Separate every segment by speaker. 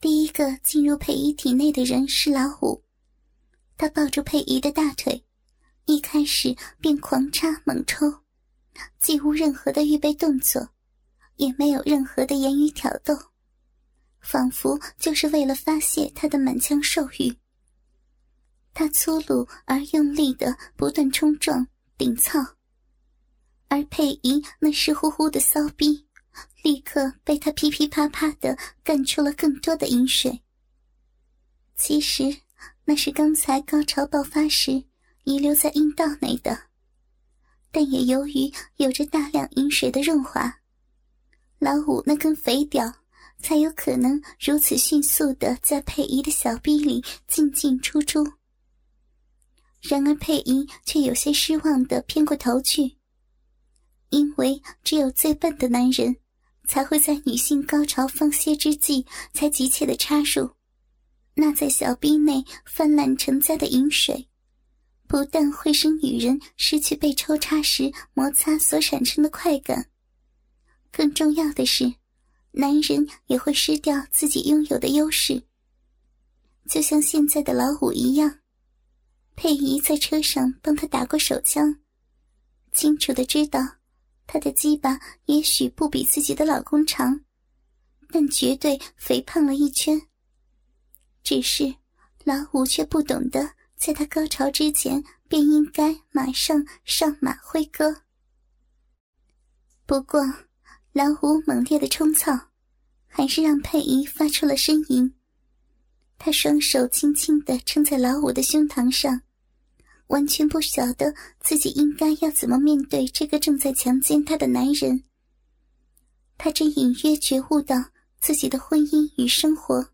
Speaker 1: 第一个进入佩仪体内的人是老五，他抱住佩仪的大腿，一开始便狂插猛抽，既无任何的预备动作，也没有任何的言语挑逗，仿佛就是为了发泄他的满腔兽欲。他粗鲁而用力的不断冲撞、顶操，而佩仪那湿乎乎的骚逼。立刻被他噼噼啪啪的干出了更多的饮水。其实那是刚才高潮爆发时遗留在阴道内的，但也由于有着大量饮水的润滑，老五那根肥屌才有可能如此迅速的在佩仪的小臂里进进出出。然而佩仪却有些失望的偏过头去，因为只有最笨的男人。才会在女性高潮放歇之际才急切的插入，那在小臂内泛滥成灾的饮水，不但会使女人失去被抽插时摩擦所产生的快感，更重要的是，男人也会失掉自己拥有的优势。就像现在的老五一样，佩仪在车上帮他打过手枪，清楚的知道。她的鸡巴也许不比自己的老公长，但绝对肥胖了一圈。只是老五却不懂得，在他高潮之前便应该马上上马挥戈。不过，老五猛烈的冲操，还是让佩仪发出了呻吟。他双手轻轻的撑在老五的胸膛上。完全不晓得自己应该要怎么面对这个正在强奸她的男人。她正隐约觉悟到自己的婚姻与生活，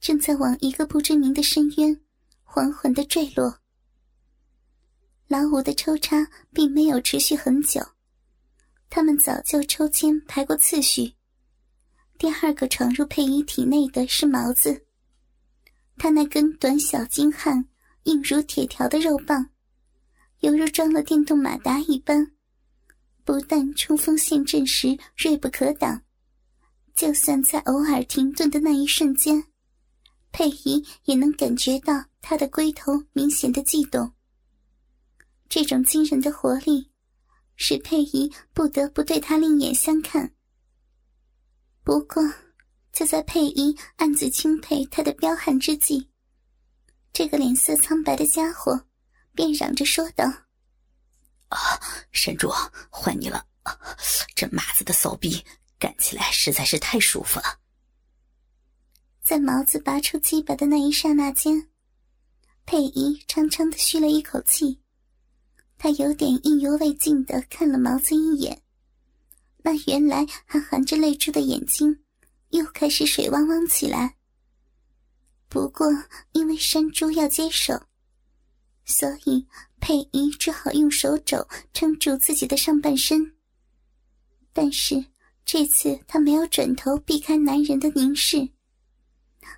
Speaker 1: 正在往一个不知名的深渊缓缓的坠落。老五的抽插并没有持续很久，他们早就抽签排过次序。第二个闯入佩仪体内的是毛子，他那根短小精悍。硬如铁条的肉棒，犹如装了电动马达一般，不但冲锋陷阵时锐不可挡，就算在偶尔停顿的那一瞬间，佩仪也能感觉到他的龟头明显的悸动。这种惊人的活力，使佩仪不得不对他另眼相看。不过，就在佩仪暗自钦佩他的彪悍之际，这个脸色苍白的家伙，便嚷着说道：“
Speaker 2: 啊，山主，换你了！这马子的骚逼干起来实在是太舒服了。”
Speaker 1: 在毛子拔出鸡巴的那一刹那间，佩仪长长的吁了一口气，她有点意犹未尽的看了毛子一眼，那原来还含着泪珠的眼睛，又开始水汪汪起来。不过，因为山猪要接手，所以佩仪只好用手肘撑住自己的上半身。但是这次他没有转头避开男人的凝视，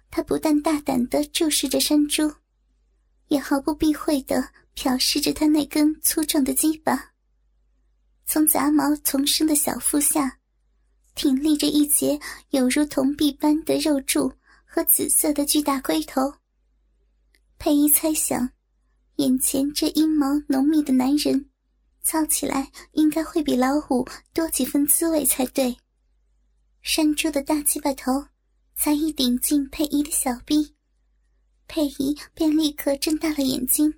Speaker 1: 他不但大胆的注视着山猪，也毫不避讳的瞟视着他那根粗壮的鸡巴。从杂毛丛生的小腹下，挺立着一截有如铜币般的肉柱。和紫色的巨大龟头，佩仪猜想，眼前这阴毛浓密的男人，操起来应该会比老虎多几分滋味才对。山猪的大鸡巴头才一顶进佩仪的小臂，佩仪便立刻睁大了眼睛。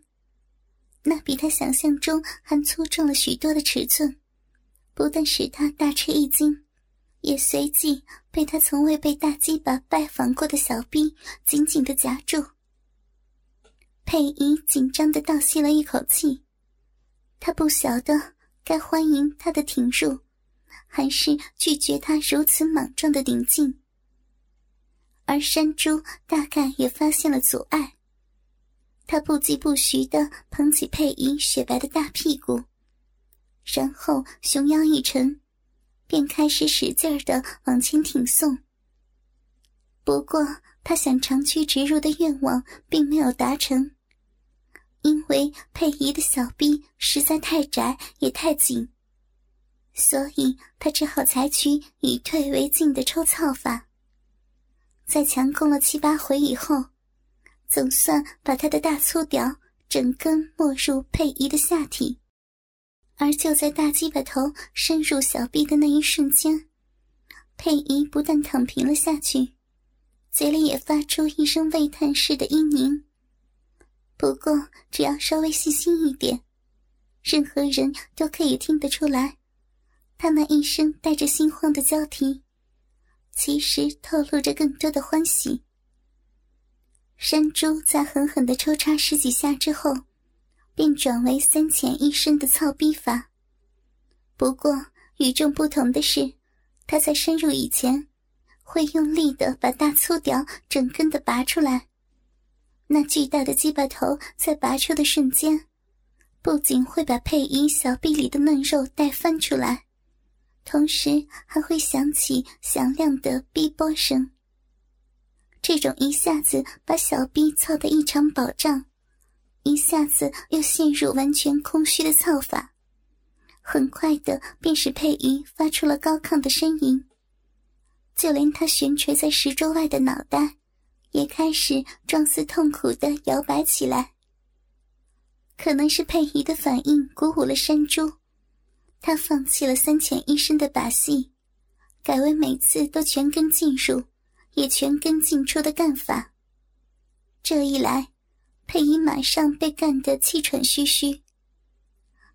Speaker 1: 那比他想象中还粗壮了许多的尺寸，不但使他大吃一惊。也随即被他从未被大鸡巴拜访过的小臂紧紧的夹住。佩仪紧张的倒吸了一口气，他不晓得该欢迎他的挺入，还是拒绝他如此莽撞的顶进。而山猪大概也发现了阻碍，他不疾不徐的捧起佩仪雪白的大屁股，然后熊腰一沉。便开始使劲儿的往前挺送。不过，他想长驱直入的愿望并没有达成，因为佩仪的小臂实在太窄也太紧，所以他只好采取以退为进的抽操法。在强攻了七八回以后，总算把他的大粗屌整根没入佩仪的下体。而就在大鸡巴头伸入小臂的那一瞬间，佩仪不但躺平了下去，嘴里也发出一声微叹似的嘤咛。不过，只要稍微细心一点，任何人都可以听得出来，他那一声带着心慌的交替，其实透露着更多的欢喜。山猪在狠狠的抽插十几下之后。便转为三浅一深的操逼法。不过与众不同的是，他在深入以前，会用力的把大粗屌整根的拔出来。那巨大的鸡巴头在拔出的瞬间，不仅会把佩仪小臂里的嫩肉带翻出来，同时还会响起响亮的逼波声。这种一下子把小臂操得异常饱胀。一下子又陷入完全空虚的操法，很快的便使佩仪发出了高亢的呻吟，就连他悬垂在石桌外的脑袋，也开始状似痛苦的摇摆起来。可能是佩仪的反应鼓舞了山猪，他放弃了三浅一深的把戏，改为每次都全根进入，也全根进出的干法。这一来。佩仪马上被干得气喘吁吁。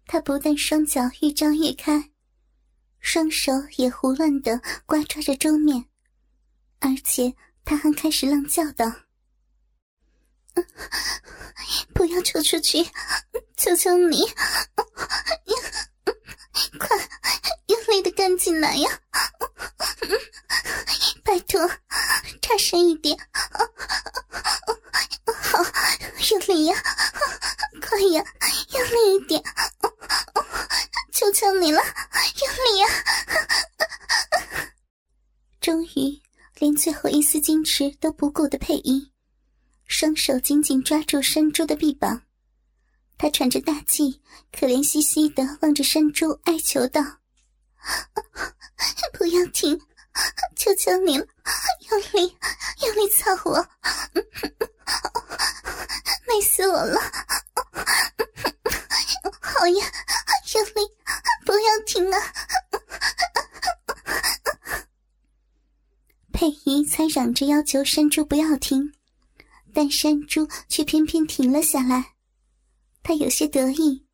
Speaker 1: 他不但双脚越张越开，双手也胡乱的刮抓着桌面，而且他还开始浪叫道：“不要抽出去，求求你，快用力的干进来呀！拜托，插深一点。”好，用力呀！快呀，用力一点！求求你了，用力呀！终于，连最后一丝矜持都不顾的配音，双手紧紧抓住山猪的臂膀，他喘着大气，可怜兮兮的望着山猪，哀求道：“ 不要停，求求你了，用力，用力操我！”美死我了！好呀，用力，不要停啊！佩仪才嚷着要求山猪不要停，但山猪却偏偏停了下来。他有些得意，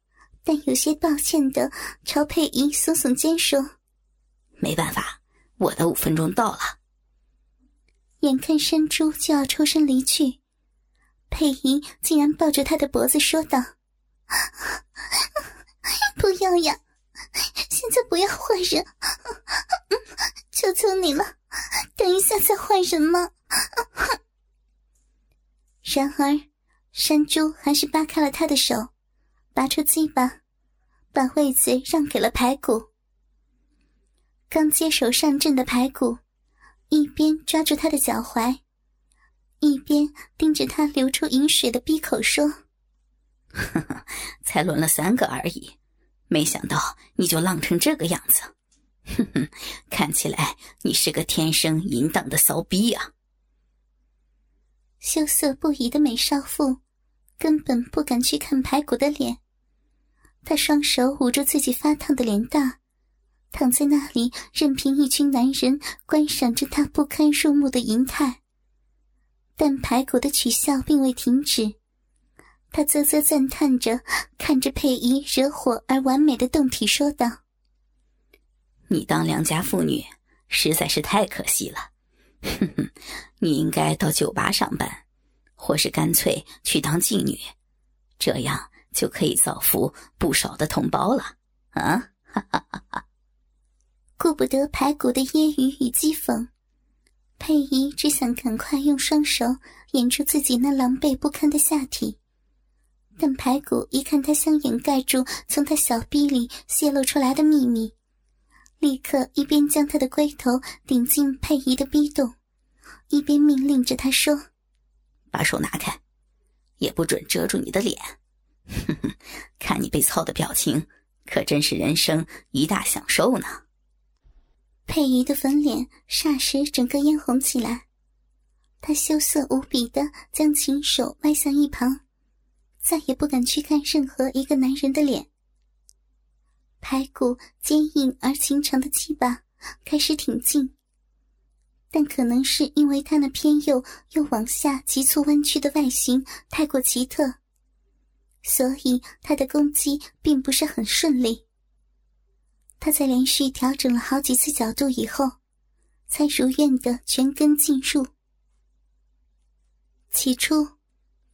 Speaker 1: 但有些抱歉的朝佩仪耸耸肩说：“
Speaker 2: 没办法，我的五分钟到了。”
Speaker 1: 眼看山猪就要抽身离去。佩仪竟然抱着他的脖子说道：“不要呀，现在不要换人，求求你了，等一下再换人嘛。”然而，山猪还是扒开了他的手，拔出鸡巴，把位子让给了排骨。刚接手上阵的排骨，一边抓住他的脚踝。一边盯着他流出饮水的闭口说：“
Speaker 2: 呵呵，才轮了三个而已，没想到你就浪成这个样子。哼哼，看起来你是个天生淫荡的骚逼啊！”
Speaker 1: 羞涩不已的美少妇根本不敢去看排骨的脸，他双手捂住自己发烫的脸蛋，躺在那里任凭一群男人观赏着他不堪入目的淫态。但排骨的取笑并未停止，他啧啧赞叹着，看着佩仪惹火而完美的胴体，说道：“
Speaker 2: 你当良家妇女实在是太可惜了，哼哼，你应该到酒吧上班，或是干脆去当妓女，这样就可以造福不少的同胞了。”啊，哈哈哈哈！
Speaker 1: 顾不得排骨的揶揄与讥讽。佩姨只想赶快用双手掩住自己那狼狈不堪的下体，但排骨一看他想掩盖住从他小臂里泄露出来的秘密，立刻一边将他的龟头顶进佩姨的逼洞，一边命令着他说：“
Speaker 2: 把手拿开，也不准遮住你的脸。哼哼，看你被操的表情，可真是人生一大享受呢。”
Speaker 1: 佩仪的粉脸霎时整个嫣红起来，她羞涩无比的将琴手歪向一旁，再也不敢去看任何一个男人的脸。排骨坚硬而情长的鸡巴开始挺进，但可能是因为他那偏右又往下急促弯曲的外形太过奇特，所以他的攻击并不是很顺利。他在连续调整了好几次角度以后，才如愿的全根进入。起初，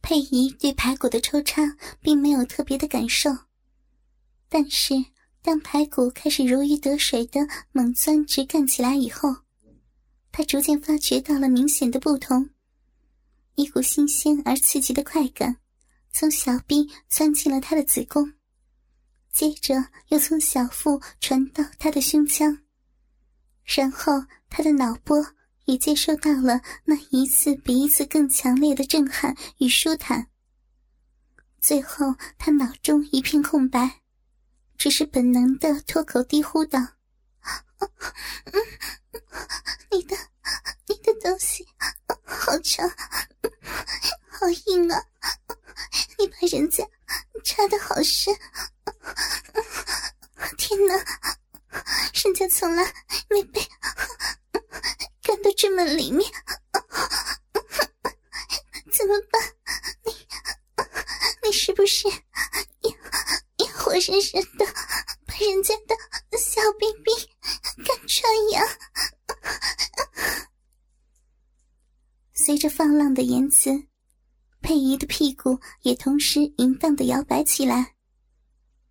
Speaker 1: 佩仪对排骨的抽插并没有特别的感受，但是当排骨开始如鱼得水的猛钻直干起来以后，他逐渐发觉到了明显的不同，一股新鲜而刺激的快感从小臂钻进了他的子宫，接着又从小腹传到他的胸腔，然后他的脑波。也接受到了那一次比一次更强烈的震撼与舒坦。最后，他脑中一片空白，只是本能的脱口低呼道：“ 你的，你的东西好长，好硬啊！你把人家插的好深，天哪，人家从来没被……”干到这么里面，怎么办？你，你是不是要要活生生的把人家的小兵兵干穿呀？随着放浪的言辞，佩仪的屁股也同时淫荡的摇摆起来。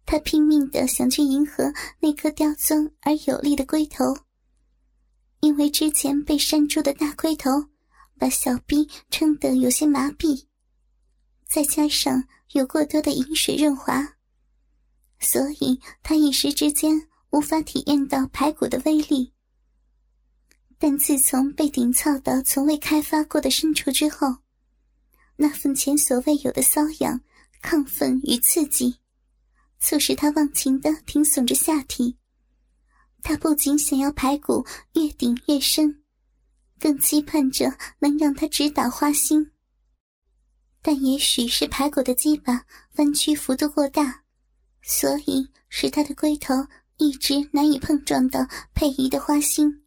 Speaker 1: 她拼命的想去迎合那颗刁钻而有力的龟头。因为之前被扇住的大龟头，把小臂撑得有些麻痹，再加上有过多的饮水润滑，所以她一时之间无法体验到排骨的威力。但自从被顶操到从未开发过的深处之后，那份前所未有的瘙痒、亢奋与刺激，促使他忘情的挺耸着下体。他不仅想要排骨越顶越深，更期盼着能让他直捣花心。但也许是排骨的鸡巴弯曲幅度过大，所以使他的龟头一直难以碰撞到佩仪的花心。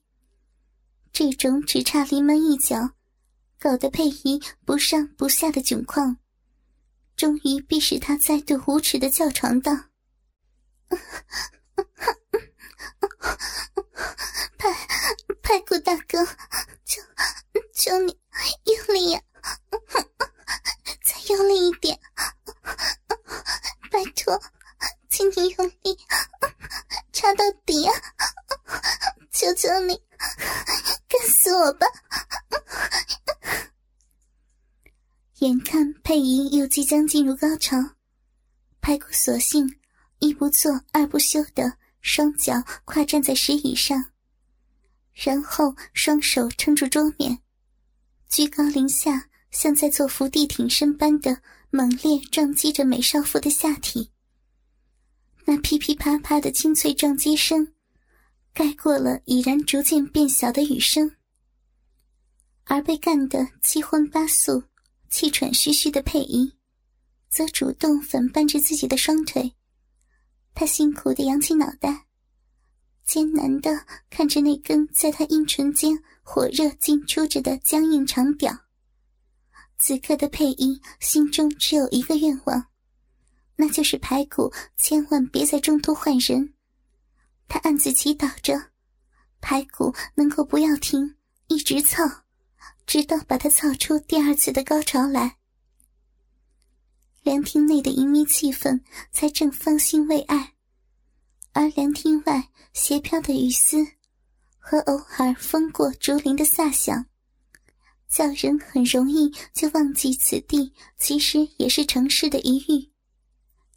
Speaker 1: 这种只差临门一脚，搞得佩仪不上不下的窘况，终于逼使他再度无耻的叫床道。排排骨大哥，求求你用力呀，再用力一点，拜托，请你用力插到底啊！求求你，干死我吧！眼看佩仪又即将进入高潮，排骨索性一不做二不休的。双脚跨站在石椅上，然后双手撑住桌面，居高临下，像在做伏地挺身般的猛烈撞击着美少妇的下体。那噼噼啪啪的清脆撞击声，盖过了已然逐渐变小的雨声。而被干得七荤八素、气喘吁吁的佩仪，则主动反扳着自己的双腿。他辛苦的扬起脑袋，艰难的看着那根在他阴唇间火热进出着的僵硬长屌。此刻的佩仪心中只有一个愿望，那就是排骨千万别在中途换人。他暗自祈祷着，排骨能够不要停，一直操，直到把他操出第二次的高潮来。凉亭内的淫靡气氛才正芳心未艾，而凉亭外斜飘的雨丝和偶尔风过竹林的飒响，叫人很容易就忘记此地其实也是城市的一域。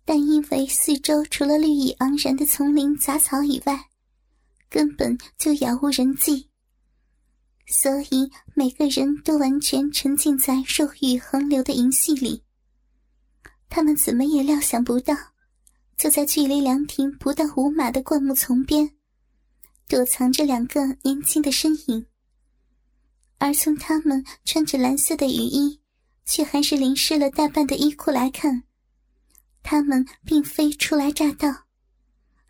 Speaker 1: 但因为四周除了绿意盎然的丛林杂草以外，根本就杳无人迹，所以每个人都完全沉浸在肉欲横流的淫戏里。他们怎么也料想不到，就在距离凉亭不到五码的灌木丛边，躲藏着两个年轻的身影。而从他们穿着蓝色的雨衣，却还是淋湿了大半的衣裤来看，他们并非初来乍到，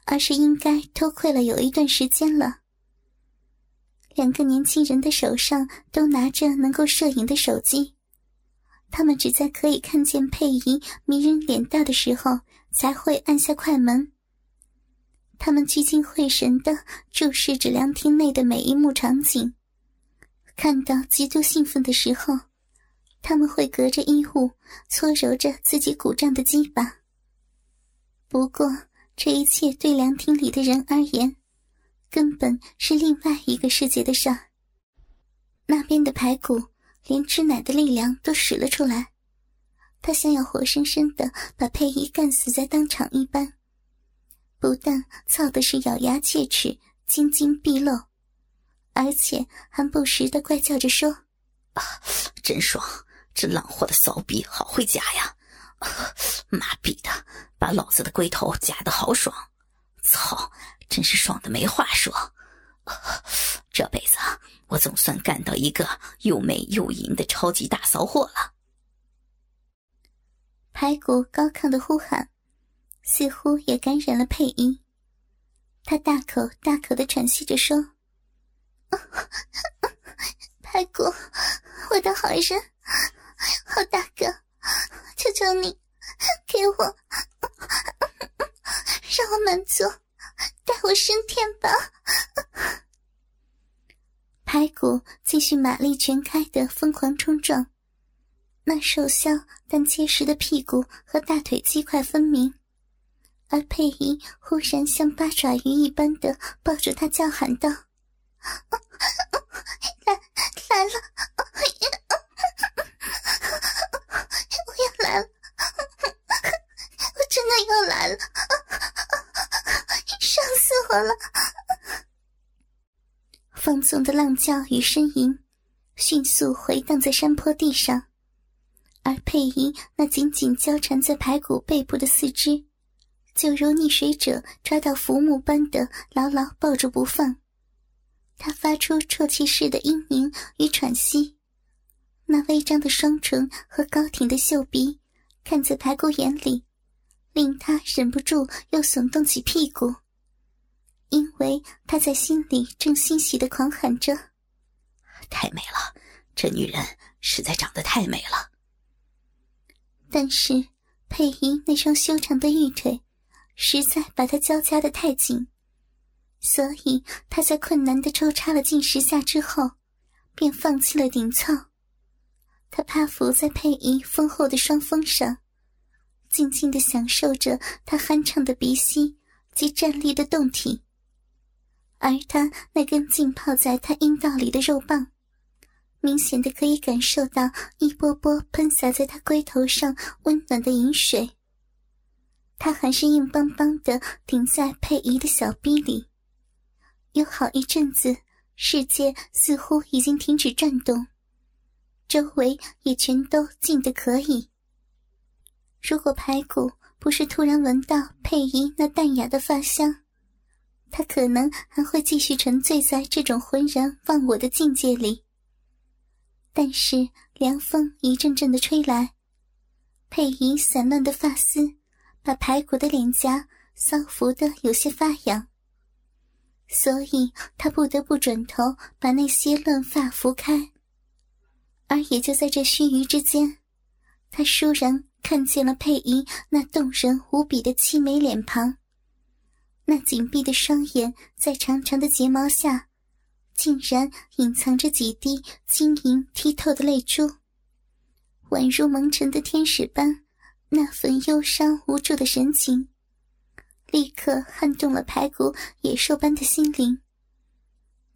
Speaker 1: 而是应该偷窥了有一段时间了。两个年轻人的手上都拿着能够摄影的手机，他们只在可以看见佩仪迷人脸蛋的时候才会按下快门。他们聚精会神的注视着凉亭内的每一幕场景，看到极度兴奋的时候，他们会隔着衣物搓揉着自己鼓胀的鸡巴。不过，这一切对凉亭里的人而言。根本是另外一个世界的事儿。那边的排骨连吃奶的力量都使了出来，他想要活生生的把佩仪干死在当场一般。不但操的是咬牙切齿、津津毕露，而且还不时的怪叫着说：“
Speaker 2: 啊，真爽！这浪货的骚逼好会夹呀！妈逼的，把老子的龟头夹的好爽！操！”真是爽的没话说，这辈子我总算干到一个又美又淫的超级大骚货了。
Speaker 1: 排骨高亢的呼喊，似乎也感染了配音。他大口大口的喘息着说：“ 排骨，我的好人，好大哥，求求你，给我，让我满足。”带我升天吧！排骨继续马力全开的疯狂冲撞，那瘦削但结实的屁股和大腿肌块分明，而佩仪忽然像八爪鱼一般的抱住他，叫喊道：“ 来来了，我要来了，我真的要来了！”烧死我了！放纵的浪叫与呻吟，迅速回荡在山坡地上，而佩仪那紧紧交缠在排骨背部的四肢，就如溺水者抓到浮木般的牢牢抱住不放。他发出啜泣似的嘤咛与喘息，那微张的双唇和高挺的秀鼻，看在排骨眼里，令他忍不住又耸动起屁股。因为他在心里正欣喜的狂喊着：“
Speaker 2: 太美了，这女人实在长得太美了。”
Speaker 1: 但是佩仪那双修长的玉腿，实在把他交加的太紧，所以他在困难的抽插了近十下之后，便放弃了顶操。他趴伏在佩仪丰厚的双峰上，静静的享受着他酣畅的鼻息及站立的动体。而他那根浸泡在他阴道里的肉棒，明显的可以感受到一波波喷洒在他龟头上温暖的饮水。他还是硬邦邦的顶在佩仪的小逼里，有好一阵子，世界似乎已经停止转动，周围也全都静得可以。如果排骨不是突然闻到佩仪那淡雅的发香，他可能还会继续沉醉在这种浑然忘我的境界里，但是凉风一阵阵的吹来，佩仪散乱的发丝把排骨的脸颊搔服的有些发痒，所以他不得不转头把那些乱发拂开。而也就在这须臾之间，他倏然看见了佩仪那动人无比的凄美脸庞。那紧闭的双眼，在长长的睫毛下，竟然隐藏着几滴晶莹剔透的泪珠，宛如蒙尘的天使般，那份忧伤无助的神情，立刻撼动了排骨野兽般的心灵。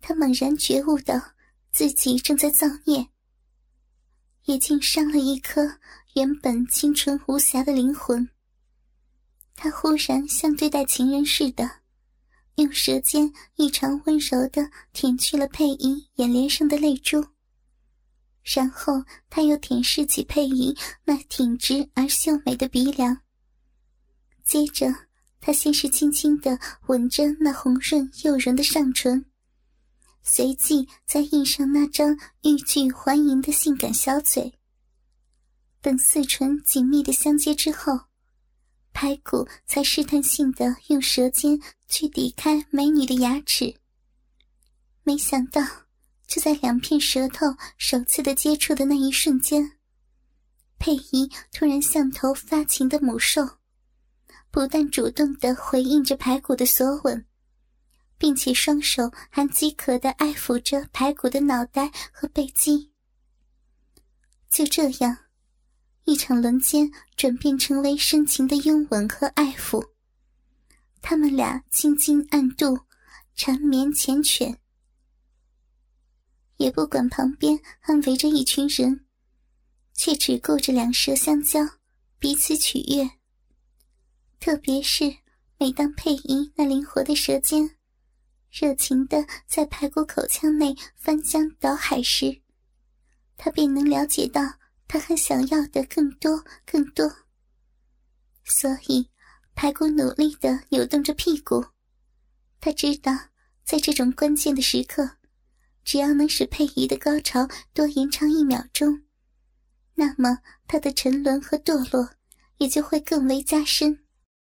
Speaker 1: 他猛然觉悟到自己正在造孽，也竟伤了一颗原本清纯无瑕的灵魂。他忽然像对待情人似的，用舌尖异常温柔的舔去了佩仪眼帘上的泪珠，然后他又舔舐起佩仪那挺直而秀美的鼻梁。接着，他先是轻轻的吻着那红润诱人的上唇，随即再印上那张欲拒还迎的性感小嘴。等四唇紧密的相接之后，排骨才试探性的用舌尖去抵开美女的牙齿。没想到，就在两片舌头首次的接触的那一瞬间，佩仪突然像头发情的母兽，不但主动的回应着排骨的索吻。并且双手还饥渴的爱抚着排骨的脑袋和背肌。就这样，一场轮奸转变成为深情的拥吻和爱抚。他们俩亲亲暗度，缠绵缱绻，也不管旁边还围着一群人，却只顾着两舌相交，彼此取悦。特别是每当佩仪那灵活的舌尖。热情的在排骨口腔内翻江倒海时，他便能了解到他还想要的更多更多。所以，排骨努力的扭动着屁股。他知道，在这种关键的时刻，只要能使佩仪的高潮多延长一秒钟，那么他的沉沦和堕落也就会更为加深。